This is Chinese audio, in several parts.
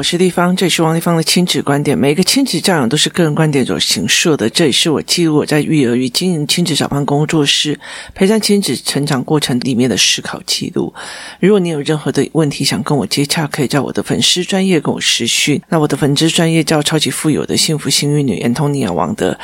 我是立方，这里是王立方的亲子观点。每个亲子教养都是个人观点所形设的，这也是我记录我在育儿与经营亲子小班工作室陪伴亲子成长过程里面的思考记录。如果你有任何的问题想跟我接洽，可以在我的粉丝专业跟我私讯。那我的粉丝专业叫超级富有的幸福幸运女 Antonia 王的。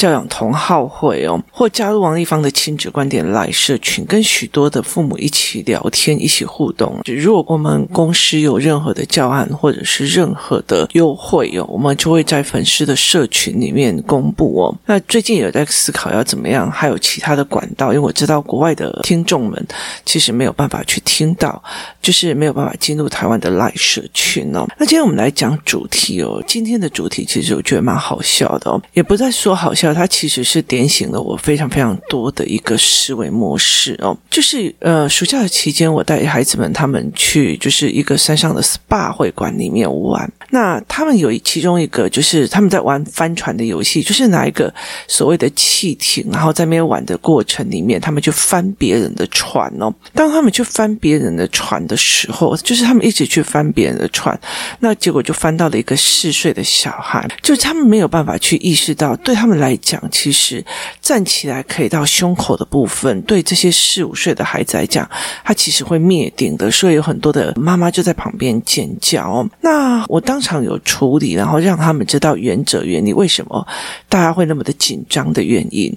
教养同好会哦，或加入王丽芳的亲子观点来社群，跟许多的父母一起聊天，一起互动。如果我们公司有任何的教案，或者是任何的优惠哦，我们就会在粉丝的社群里面公布哦。那最近有在思考要怎么样，还有其他的管道，因为我知道国外的听众们其实没有办法去听到，就是没有办法进入台湾的来社群哦。那今天我们来讲主题哦，今天的主题其实我觉得蛮好笑的哦，也不再说好笑。它其实是点醒了我非常非常多的一个思维模式哦，就是呃，暑假的期间，我带孩子们他们去就是一个山上的 SPA 会馆里面玩。那他们有其中一个就是他们在玩帆船的游戏，就是拿一个所谓的汽艇，然后在那边玩的过程里面，他们就翻别人的船哦。当他们去翻别人的船的时候，就是他们一直去翻别人的船，那结果就翻到了一个四岁的小孩，就是他们没有办法去意识到，对他们来来讲，其实站起来可以到胸口的部分，对这些四五岁的孩子来讲，他其实会灭顶的。所以有很多的妈妈就在旁边尖叫。那我当场有处理，然后让他们知道原则原理，为什么大家会那么的紧张的原因。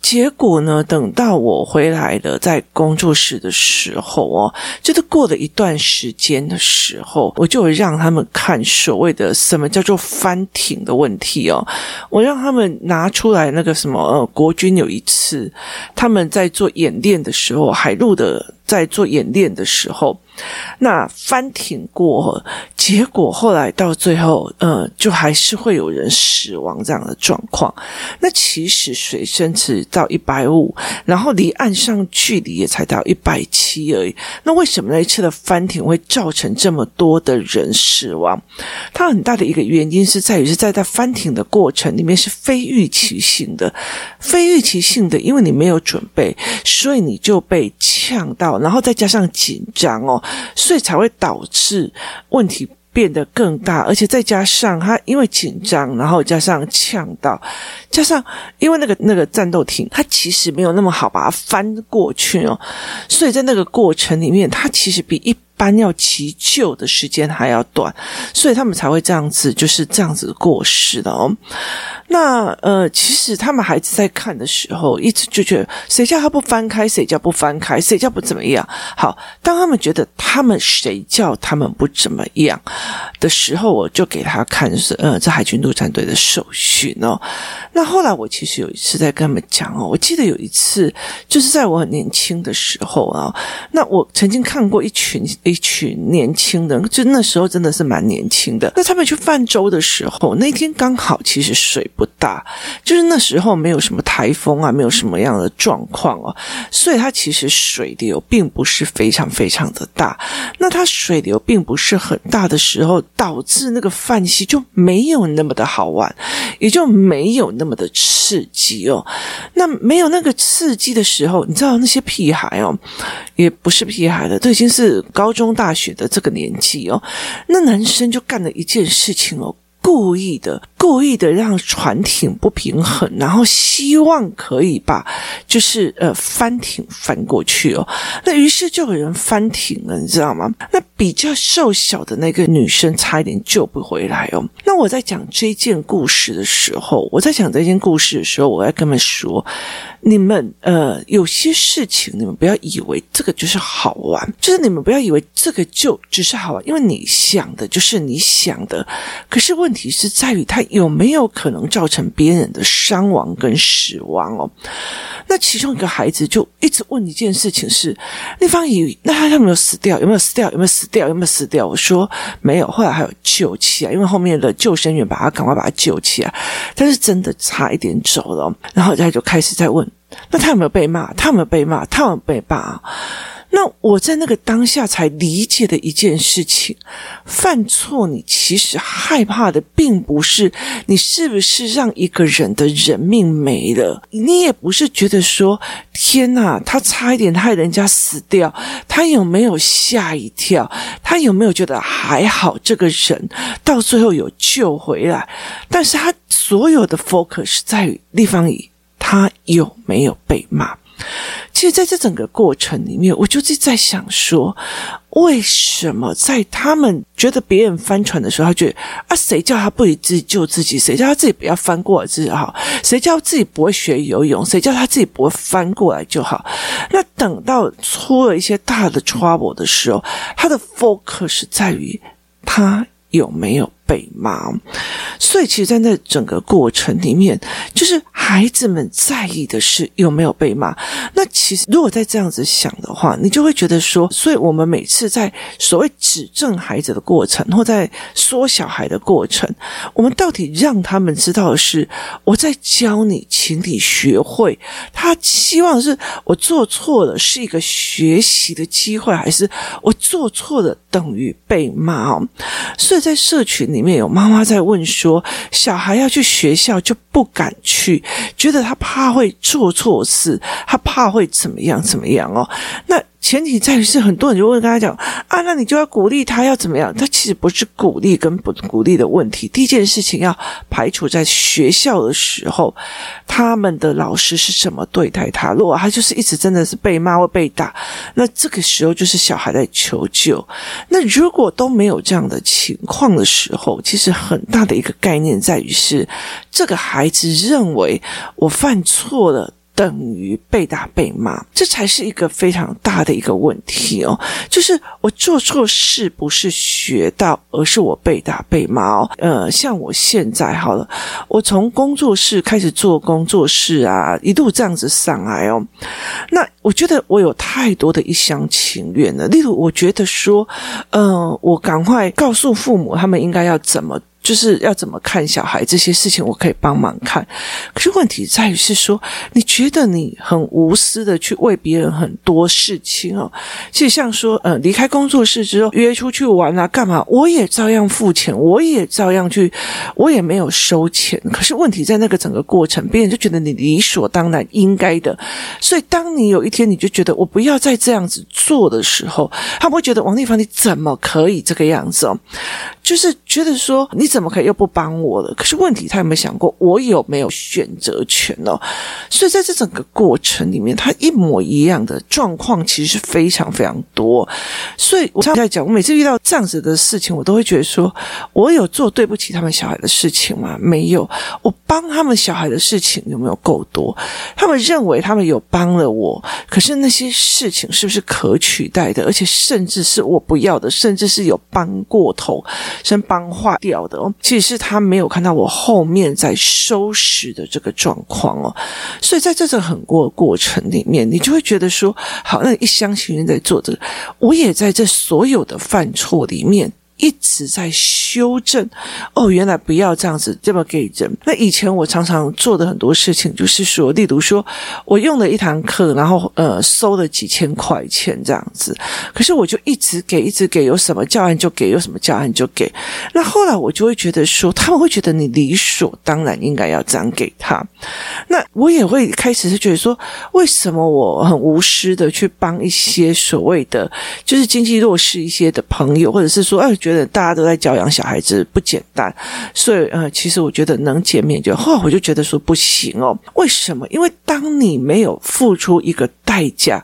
结果呢？等到我回来了，在工作室的时候哦，就是过了一段时间的时候，我就让他们看所谓的什么叫做翻艇的问题哦。我让他们拿出来那个什么，呃，国军有一次他们在做演练的时候，海陆的在做演练的时候。那翻艇过，结果后来到最后，呃，就还是会有人死亡这样的状况。那其实水深只到一百五，然后离岸上距离也才到一百七而已。那为什么那一次的翻艇会造成这么多的人死亡？它很大的一个原因是在于是在它翻艇的过程里面是非预期性的，非预期性的，因为你没有准备，所以你就被呛到，然后再加上紧张哦。所以才会导致问题变得更大，而且再加上他因为紧张，然后加上呛到，加上因为那个那个战斗艇，它其实没有那么好把它翻过去哦，所以在那个过程里面，它其实比一般要急救的时间还要短，所以他们才会这样子，就是这样子过世的哦。那呃，其实他们孩子在看的时候，一直就觉得谁叫他不翻开，谁叫不翻开，谁叫不怎么样。好，当他们觉得他们谁叫他们不怎么样的时候，我就给他看是呃，这海军陆战队的手续哦。那后来我其实有一次在跟他们讲哦，我记得有一次就是在我很年轻的时候啊，那我曾经看过一群一群年轻人，就那时候真的是蛮年轻的。那他们去泛舟的时候，那天刚好其实水。不大，就是那时候没有什么台风啊，没有什么样的状况哦，所以它其实水流并不是非常非常的大。那它水流并不是很大的时候，导致那个泛溪就没有那么的好玩，也就没有那么的刺激哦。那没有那个刺激的时候，你知道那些屁孩哦，也不是屁孩了，都已经是高中大学的这个年纪哦。那男生就干了一件事情哦。故意的，故意的让船艇不平衡，然后希望可以把就是呃翻艇翻过去哦。那于是就有人翻艇了，你知道吗？那比较瘦小的那个女生差一点救不回来哦。那我在讲这件故事的时候，我在讲这件故事的时候，我要跟他们说。你们呃，有些事情你们不要以为这个就是好玩，就是你们不要以为这个就只是好玩，因为你想的就是你想的，可是问题是在于他有没有可能造成别人的伤亡跟死亡哦。那其中一个孩子就一直问一件事情是：丽芳以那他有没有死掉？有没有死掉？有没有死掉？有没有死掉？我说没有，后来还有救起来，因为后面的救生员把他赶快把他救起来，但是真的差一点走了，然后他就开始在问。那他有没有被骂？他有没有被骂？他有没有被骂？那我在那个当下才理解的一件事情：犯错，你其实害怕的并不是你是不是让一个人的人命没了，你也不是觉得说天哪，他差一点害人家死掉，他有没有吓一跳？他有没有觉得还好？这个人到最后有救回来，但是他所有的 focus 在于地方里，他有没有被骂？其实，在这整个过程里面，我就是在想说，为什么在他们觉得别人翻船的时候，他觉得啊，谁叫他不以自己救自己？谁叫他自己不要翻过来自己好？谁叫自己不会学游泳？谁叫他自己不会翻过来就好？那等到出了一些大的 trouble 的时候，他的 focus 在于他有没有。被骂，所以其实，在那整个过程里面，就是孩子们在意的是有没有被骂。那其实，如果再这样子想的话，你就会觉得说，所以我们每次在所谓指正孩子的过程，或在说小孩的过程，我们到底让他们知道的是，我在教你，请你学会。他希望是我做错了是一个学习的机会，还是我做错了等于被骂？所以在社群里。里面有妈妈在问说：“小孩要去学校就不敢去，觉得他怕会做错事，他怕会怎么样怎么样哦？”那。前提在于是很多人就会跟他讲啊，那你就要鼓励他要怎么样？他其实不是鼓励跟不鼓励的问题。第一件事情要排除在学校的时候，他们的老师是怎么对待他。如果他就是一直真的是被骂或被打，那这个时候就是小孩在求救。那如果都没有这样的情况的时候，其实很大的一个概念在于是这个孩子认为我犯错了。等于被打被骂，这才是一个非常大的一个问题哦。就是我做错事不是学到，而是我被打被骂哦。呃，像我现在好了，我从工作室开始做工作室啊，一路这样子上来哦。那我觉得我有太多的一厢情愿了。例如，我觉得说，呃，我赶快告诉父母，他们应该要怎么。就是要怎么看小孩这些事情，我可以帮忙看。可是问题在于是说，你觉得你很无私的去为别人很多事情哦。其实像说，呃，离开工作室之后约出去玩啊，干嘛，我也照样付钱，我也照样去，我也没有收钱。可是问题在那个整个过程，别人就觉得你理所当然应该的。所以当你有一天你就觉得我不要再这样子做的时候，他们会觉得王丽芳你怎么可以这个样子哦？就是觉得说你。怎么可以又不帮我了？可是问题，他有没有想过我有没有选择权呢？所以在这整个过程里面，他一模一样的状况其实是非常非常多。所以我常在讲，我每次遇到这样子的事情，我都会觉得说，我有做对不起他们小孩的事情吗？没有。我帮他们小孩的事情有没有够多？他们认为他们有帮了我，可是那些事情是不是可取代的？而且甚至是我不要的，甚至是有帮过头，先帮化掉的哦。其实是他没有看到我后面在收拾的这个状况哦，所以在这种很过过程里面，你就会觉得说，好，那一厢情愿在做这个，我也在这所有的犯错里面。一直在修正哦，原来不要这样子这么给人。那以前我常常做的很多事情，就是说，例如说我用了一堂课，然后呃收了几千块钱这样子，可是我就一直给，一直给，有什么教案就给，有什么教案就给。那后来我就会觉得说，他们会觉得你理所当然应该要这样给他。那我也会开始是觉得说，为什么我很无私的去帮一些所谓的就是经济弱势一些的朋友，或者是说，哎，觉觉得大家都在教养小孩子不简单，所以呃，其实我觉得能见面就后来我就觉得说不行哦。为什么？因为当你没有付出一个代价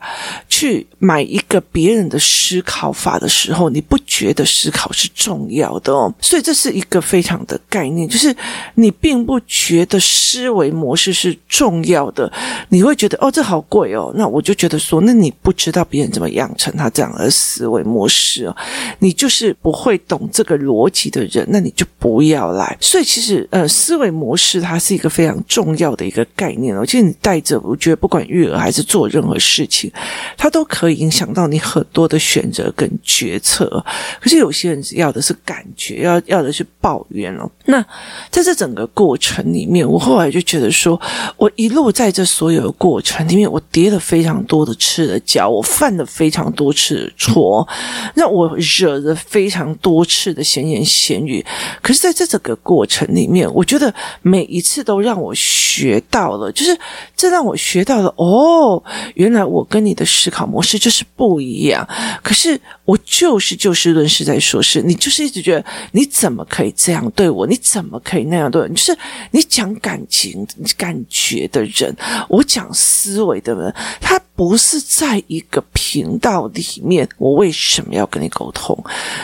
去买一个别人的思考法的时候，你不觉得思考是重要的哦。所以这是一个非常的概念，就是你并不觉得思维模式是重要的，你会觉得哦，这好贵哦。那我就觉得说，那你不知道别人怎么养成他这样的思维模式哦，你就是不会。懂这个逻辑的人，那你就不要来。所以其实，呃，思维模式它是一个非常重要的一个概念哦。其实你带着，我觉得不管育儿还是做任何事情，它都可以影响到你很多的选择跟决策。可是有些人要的是感觉，要要的是抱怨哦。那在这整个过程里面，我后来就觉得说，我一路在这所有的过程里面，我跌了非常多的次的跤，我犯了非常多次的错，让我惹了非常多次的闲言闲语。可是在这整个过程里面，我觉得每一次都让我学到了，就是这让我学到了哦，原原来我跟你的思考模式就是不一样。可是我就是就事论事在说事，你就是一直觉得你怎么可以这样对我？你怎么可以那样对我？就是你讲感情、感觉的人，我讲思维的人，他不是在一个频道里面。我为什么要跟你沟通？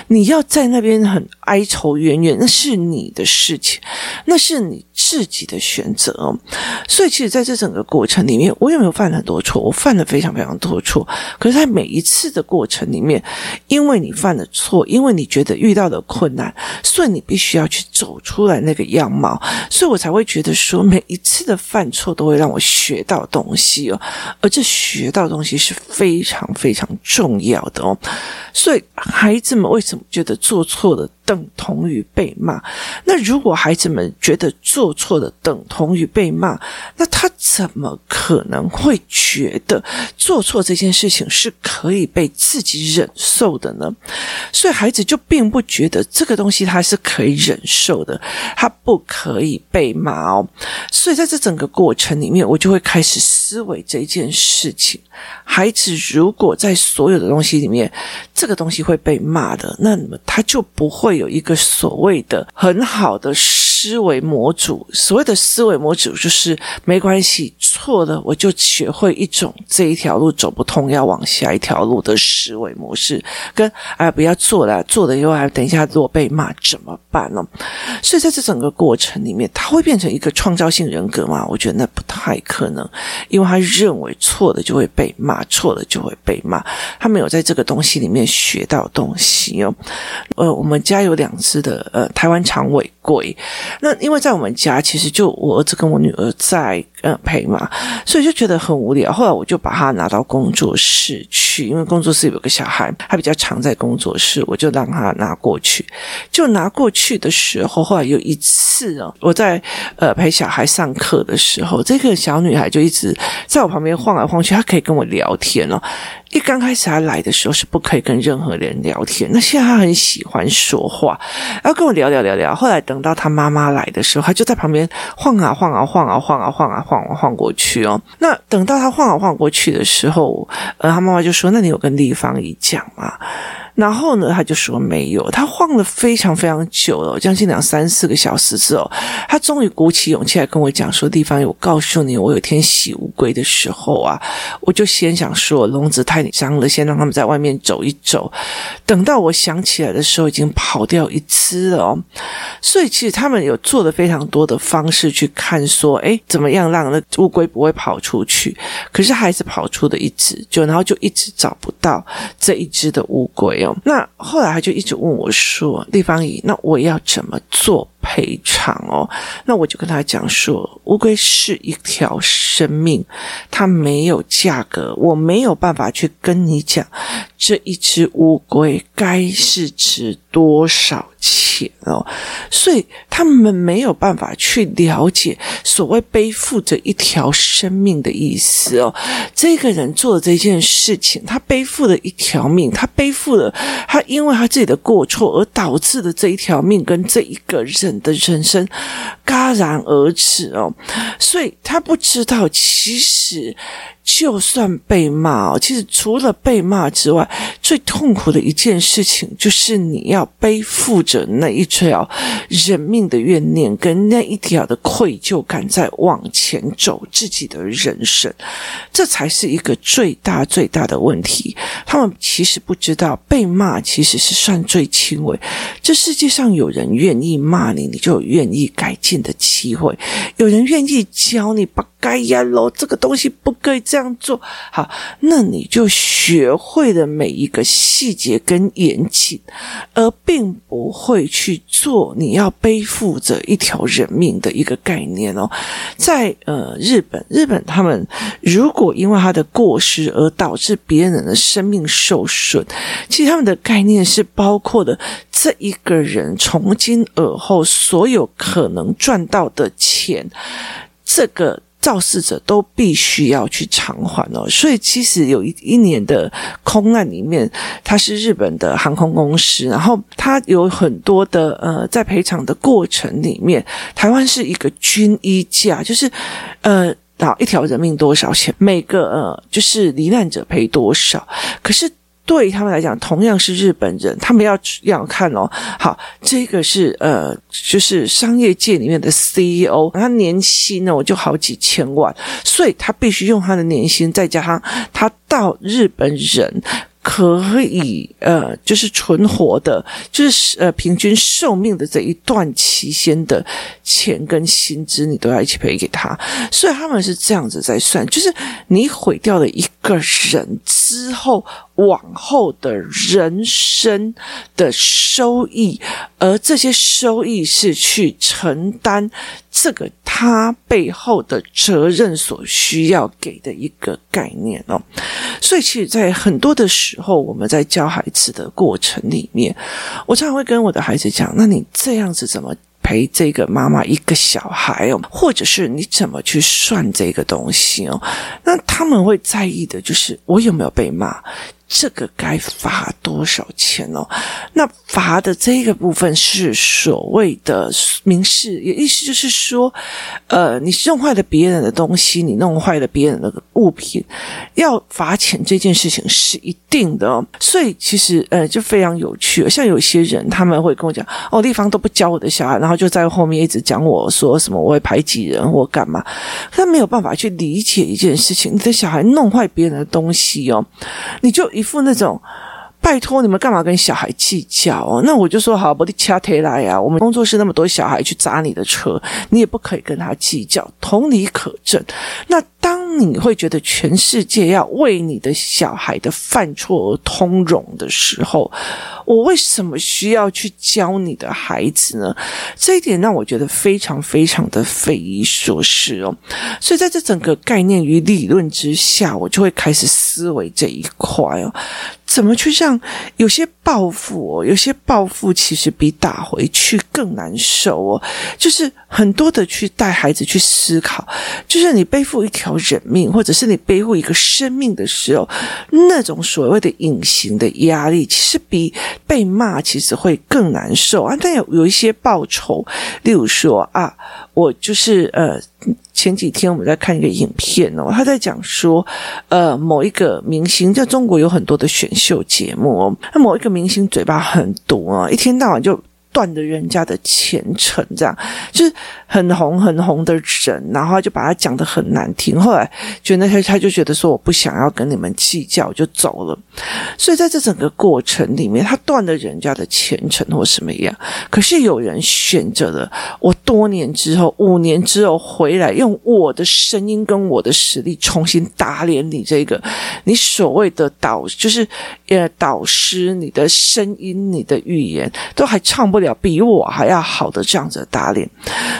你要在那边很哀愁怨怨，那是你的事情，那是你自己的选择。所以，其实在这整个过程里面，我有没有犯很多错？我犯真的非常非常多错。可是，在每一次的过程里面，因为你犯了错，因为你觉得遇到了困难，所以你必须要去走出来那个样貌。所以我才会觉得说，每一次的犯错都会让我学到东西哦，而这学到东西是非常非常重要的哦。所以，孩子们为什么觉得做错了等同于被骂？那如果孩子们觉得做错了等同于被骂，那他怎么可能会觉得做错这件事情是可以被自己忍受的呢？所以孩子就并不觉得这个东西他是可以忍受的，他不可以被骂哦。所以在这整个过程里面，我就会开始思维这件事情：孩子如果在所有的东西里面，这个东西会被骂的，那么他就不会有一个所谓的很好的思维模组。所谓的思维模组就是没关系，错了我就学会一种这一条路走不通，要往下一条路的思维模式。跟哎，不要做了，做了以后还等一下如果被骂怎么办呢？所以在这整个过程里面，他会变成一个创造性人格吗？我觉得那不太可能，因为他认为错了就会被骂，错了就会被骂，他没有在这个东西里面。学到东西哦，呃，我们家有两只的呃台湾长尾龟，那因为在我们家其实就我儿子跟我女儿在呃陪嘛，所以就觉得很无聊。后来我就把它拿到工作室去，因为工作室有个小孩，他比较常在工作室，我就让他拿过去。就拿过去的时候，后来有一次哦，我在呃陪小孩上课的时候，这个小女孩就一直在我旁边晃来晃去，她可以跟我聊天哦。一刚开始他来的时候是不可以跟任何人聊天，那现在他很喜欢说话，然后跟我聊聊聊聊。后来等到他妈妈来的时候，他就在旁边晃啊晃啊晃啊晃啊晃啊晃晃过去哦。那等到他晃啊晃过去的时候，呃，他妈妈就说：“那你有跟丽芳姨讲吗？”然后呢，他就说没有。他晃了非常非常久了，将近两三四个小时之后，他终于鼓起勇气来跟我讲说：“地方，我告诉你，我有天洗乌龟的时候啊，我就先想说笼子太脏了，先让他们在外面走一走。等到我想起来的时候，已经跑掉一只了哦。所以其实他们有做了非常多的方式去看说，哎，怎么样让那乌龟不会跑出去？可是还是跑出的一只，就然后就一直找不到这一只的乌龟哦。”那后来他就一直问我说：“立方姨，那我要怎么做赔偿哦？”那我就跟他讲说：“乌龟是一条生命，它没有价格，我没有办法去跟你讲这一只乌龟该是值多少钱哦。”所以他们没有办法去了解所谓背负着一条生命的意思哦。这个人做的这件事情，他背负了一条命，他背负了。他因为他自己的过错而导致的这一条命跟这一个人的人生戛然而止哦，所以他不知道其实。就算被骂哦，其实除了被骂之外，最痛苦的一件事情就是你要背负着那一条人命的怨念，跟那一条的愧疚感，在往前走自己的人生，这才是一个最大最大的问题。他们其实不知道，被骂其实是算最轻微。这世界上有人愿意骂你，你就有愿意改进的机会；有人愿意教你把。该呀喽，这个东西不可以这样做。好，那你就学会了每一个细节跟严谨，而并不会去做你要背负着一条人命的一个概念哦。在呃日本，日本他们如果因为他的过失而导致别人的生命受损，其实他们的概念是包括的这一个人从今而后所有可能赚到的钱，这个。肇事者都必须要去偿还哦，所以其实有一一年的空难里面，它是日本的航空公司，然后它有很多的呃，在赔偿的过程里面，台湾是一个军医价，就是呃，然后一条人命多少钱，每个呃，就是罹难者赔多少，可是。对他们来讲，同样是日本人，他们要要看哦。好，这个是呃，就是商业界里面的 CEO，他年薪呢，我就好几千万，所以他必须用他的年薪，再加上他到日本人。可以呃，就是存活的，就是呃，平均寿命的这一段期间的钱跟薪资，你都要一起赔给他。所以他们是这样子在算，就是你毁掉了一个人之后，往后的人生的收益，而这些收益是去承担这个他背后的责任所需要给的一个概念哦。所以，其实，在很多的时候，我们在教孩子的过程里面，我常常会跟我的孩子讲：“那你这样子怎么陪这个妈妈一个小孩哦？或者是你怎么去算这个东西哦？”那他们会在意的就是我有没有被骂。这个该罚多少钱哦？那罚的这个部分是所谓的民事，也意思就是说，呃，你弄坏了别人的东西，你弄坏了别人的物品，要罚钱这件事情是一定的哦。所以其实呃，就非常有趣。像有些人他们会跟我讲，哦，地方都不教我的小孩，然后就在后面一直讲我说什么我会排挤人或干嘛，他没有办法去理解一件事情，你的小孩弄坏别人的东西哦，你就一。一副那种，拜托你们干嘛跟小孩计较哦？那我就说好，我的掐铁来呀！我们工作室那么多小孩去砸你的车，你也不可以跟他计较，同理可证。那当你会觉得全世界要为你的小孩的犯错而通融的时候，我为什么需要去教你的孩子呢？这一点让我觉得非常非常的匪夷所思哦。所以在这整个概念与理论之下，我就会开始思维这一块哦。怎么去让有些报复哦？有些报复其实比打回去更难受哦。就是很多的去带孩子去思考，就是你背负一条人命，或者是你背负一个生命的时候，那种所谓的隐形的压力，其实比被骂其实会更难受啊。但有有一些报酬，例如说啊，我就是呃。前几天我们在看一个影片哦，他在讲说，呃，某一个明星在中国有很多的选秀节目，那某一个明星嘴巴很毒啊，一天到晚就。断了人家的前程，这样就是很红很红的人，然后就把他讲得很难听。后来觉得他他就觉得说，我不想要跟你们计较，就走了。所以在这整个过程里面，他断了人家的前程或什么样。可是有人选择了，我多年之后，五年之后回来，用我的声音跟我的实力重新打脸你这个你所谓的导，就是呃导师，你的声音、你的语言都还唱不了比我还要好的这样子打脸，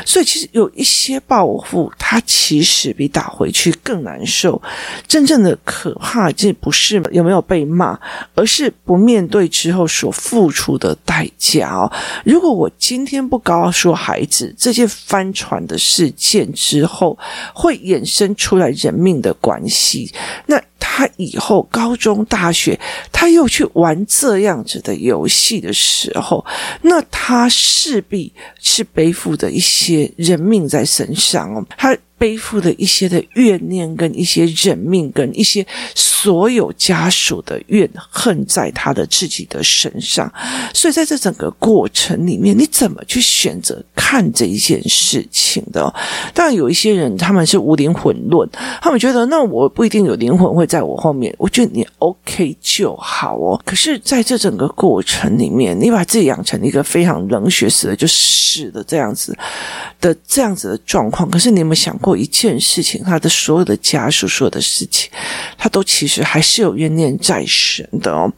所以其实有一些报复，它其实比打回去更难受。真正的可怕，这不是有没有被骂，而是不面对之后所付出的代价哦。如果我今天不告诉孩子这些翻船的事件之后，会衍生出来人命的关系，那。他以后高中、大学，他又去玩这样子的游戏的时候，那他势必是背负的一些人命在身上哦，他。背负的一些的怨念，跟一些人命，跟一些所有家属的怨恨，在他的自己的身上。所以在这整个过程里面，你怎么去选择看这一件事情的？当然，有一些人他们是无灵魂论，他们觉得那我不一定有灵魂会在我后面，我觉得你 OK 就好哦。可是，在这整个过程里面，你把自己养成一个非常冷血死的就死的这样子的这样子的状况。可是，你有没有想过？有一件事情，他的所有的家属所有的事情，他都其实还是有怨念在身的哦。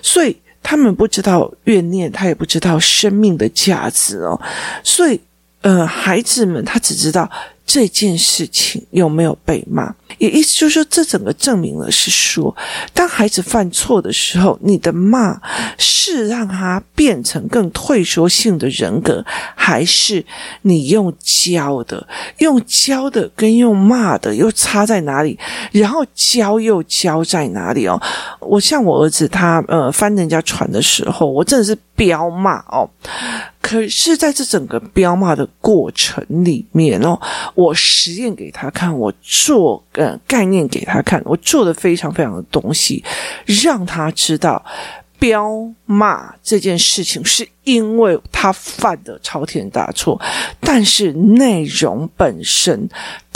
所以他们不知道怨念，他也不知道生命的价值哦。所以，呃，孩子们他只知道。这件事情有没有被骂？也意思就是说，这整个证明了是说，当孩子犯错的时候，你的骂是让他变成更退缩性的人格，还是你用教的？用教的跟用骂的又差在哪里？然后教又教在哪里哦？我像我儿子他呃翻人家船的时候，我真的是彪骂哦。可是，在这整个彪骂的过程里面哦，我实验给他看，我做呃概念给他看，我做的非常非常的东西，让他知道彪骂这件事情是因为他犯的滔天大错，但是内容本身。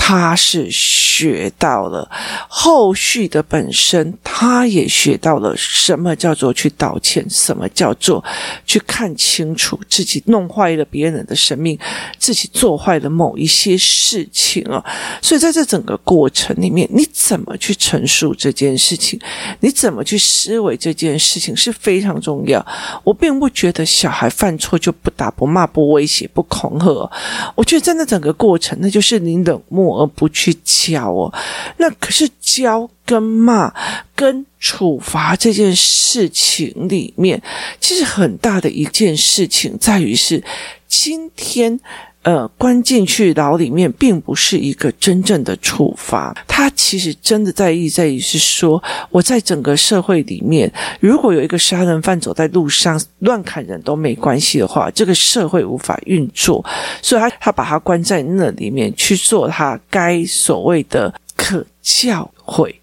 他是学到了后续的本身，他也学到了什么叫做去道歉，什么叫做去看清楚自己弄坏了别人的生命，自己做坏了某一些事情啊。所以在这整个过程里面，你怎么去陈述这件事情，你怎么去思维这件事情是非常重要。我并不觉得小还犯错就不打、不骂、不威胁、不恐吓。我觉得在那整个过程，那就是你冷漠。而不去教哦，那可是教跟骂跟处罚这件事情里面，其实很大的一件事情在于是今天。呃，关进去牢里面，并不是一个真正的处罚。他其实真的在意在于是说，我在整个社会里面，如果有一个杀人犯走在路上乱砍人都没关系的话，这个社会无法运作。所以他他把他关在那里面去做他该所谓的可教诲。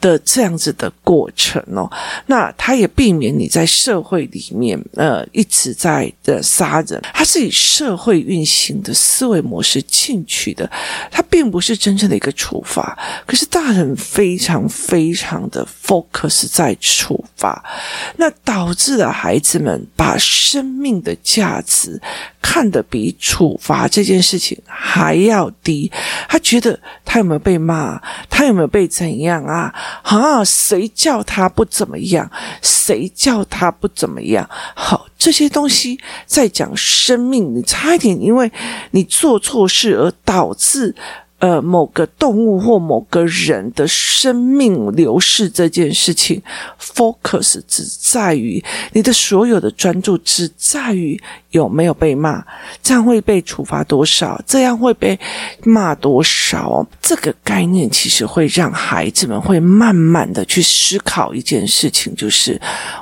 的这样子的过程哦，那他也避免你在社会里面呃一直在的杀人，他是以社会运行的思维模式进去的，他并不是真正的一个处罚。可是大人非常非常的 focus 在处罚，那导致了孩子们把生命的价值看得比处罚这件事情还要低。他觉得他有没有被骂，他有没有被怎样啊？啊，谁叫他不怎么样？谁叫他不怎么样？好，这些东西在讲生命，你差一点，因为你做错事而导致。呃，某个动物或某个人的生命流逝这件事情，focus 只在于你的所有的专注只在于有没有被骂，这样会被处罚多少，这样会被骂多少。这个概念其实会让孩子们会慢慢的去思考一件事情，就是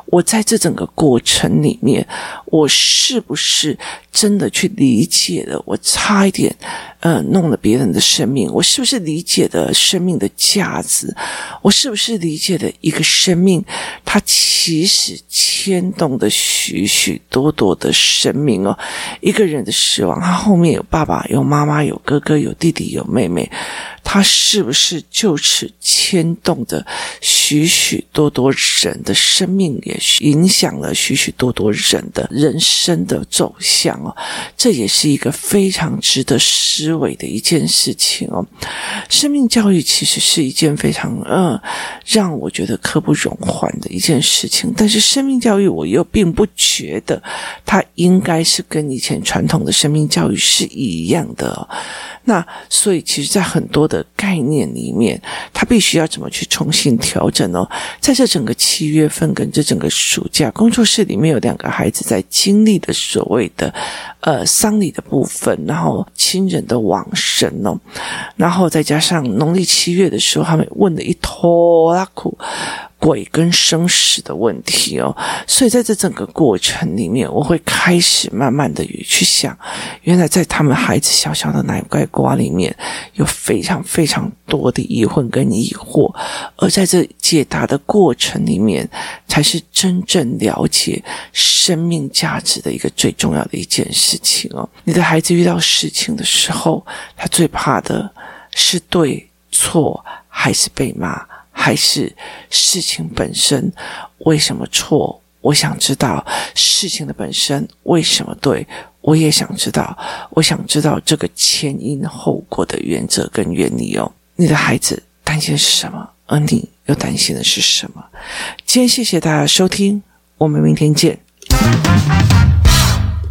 我在这整个过程里面，我是不是真的去理解了？我差一点。呃，弄了别人的生命，我是不是理解的生命的价值？我是不是理解的一个生命，它其实牵动的许许多多的生命哦。一个人的死亡，他后面有爸爸，有妈妈，有哥哥，有弟弟，有妹妹。他是不是就此牵动着许许多多人的生命，也影响了许许多多人的人生的走向哦？这也是一个非常值得思维的一件事情哦。生命教育其实是一件非常嗯，让我觉得刻不容缓的一件事情。但是生命教育，我又并不觉得它应该是跟以前传统的生命教育是一样的哦。那所以，其实，在很多的的概念里面，他必须要怎么去重新调整呢？在这整个七月份跟这整个暑假，工作室里面有两个孩子在经历的所谓的呃丧礼的部分，然后亲人的往生哦，然后再加上农历七月的时候，他们问的一拖拉苦。鬼跟生死的问题哦，所以在这整个过程里面，我会开始慢慢的去想，原来在他们孩子小小的奶盖瓜里面有非常非常多的疑问跟疑惑，而在这解答的过程里面，才是真正了解生命价值的一个最重要的一件事情哦。你的孩子遇到事情的时候，他最怕的是对错还是被骂？还是事情本身为什么错？我想知道事情的本身为什么对？我也想知道，我想知道这个前因后果的原则跟原理哦。你的孩子担心是什么？而你又担心的是什么？今天谢谢大家收听，我们明天见。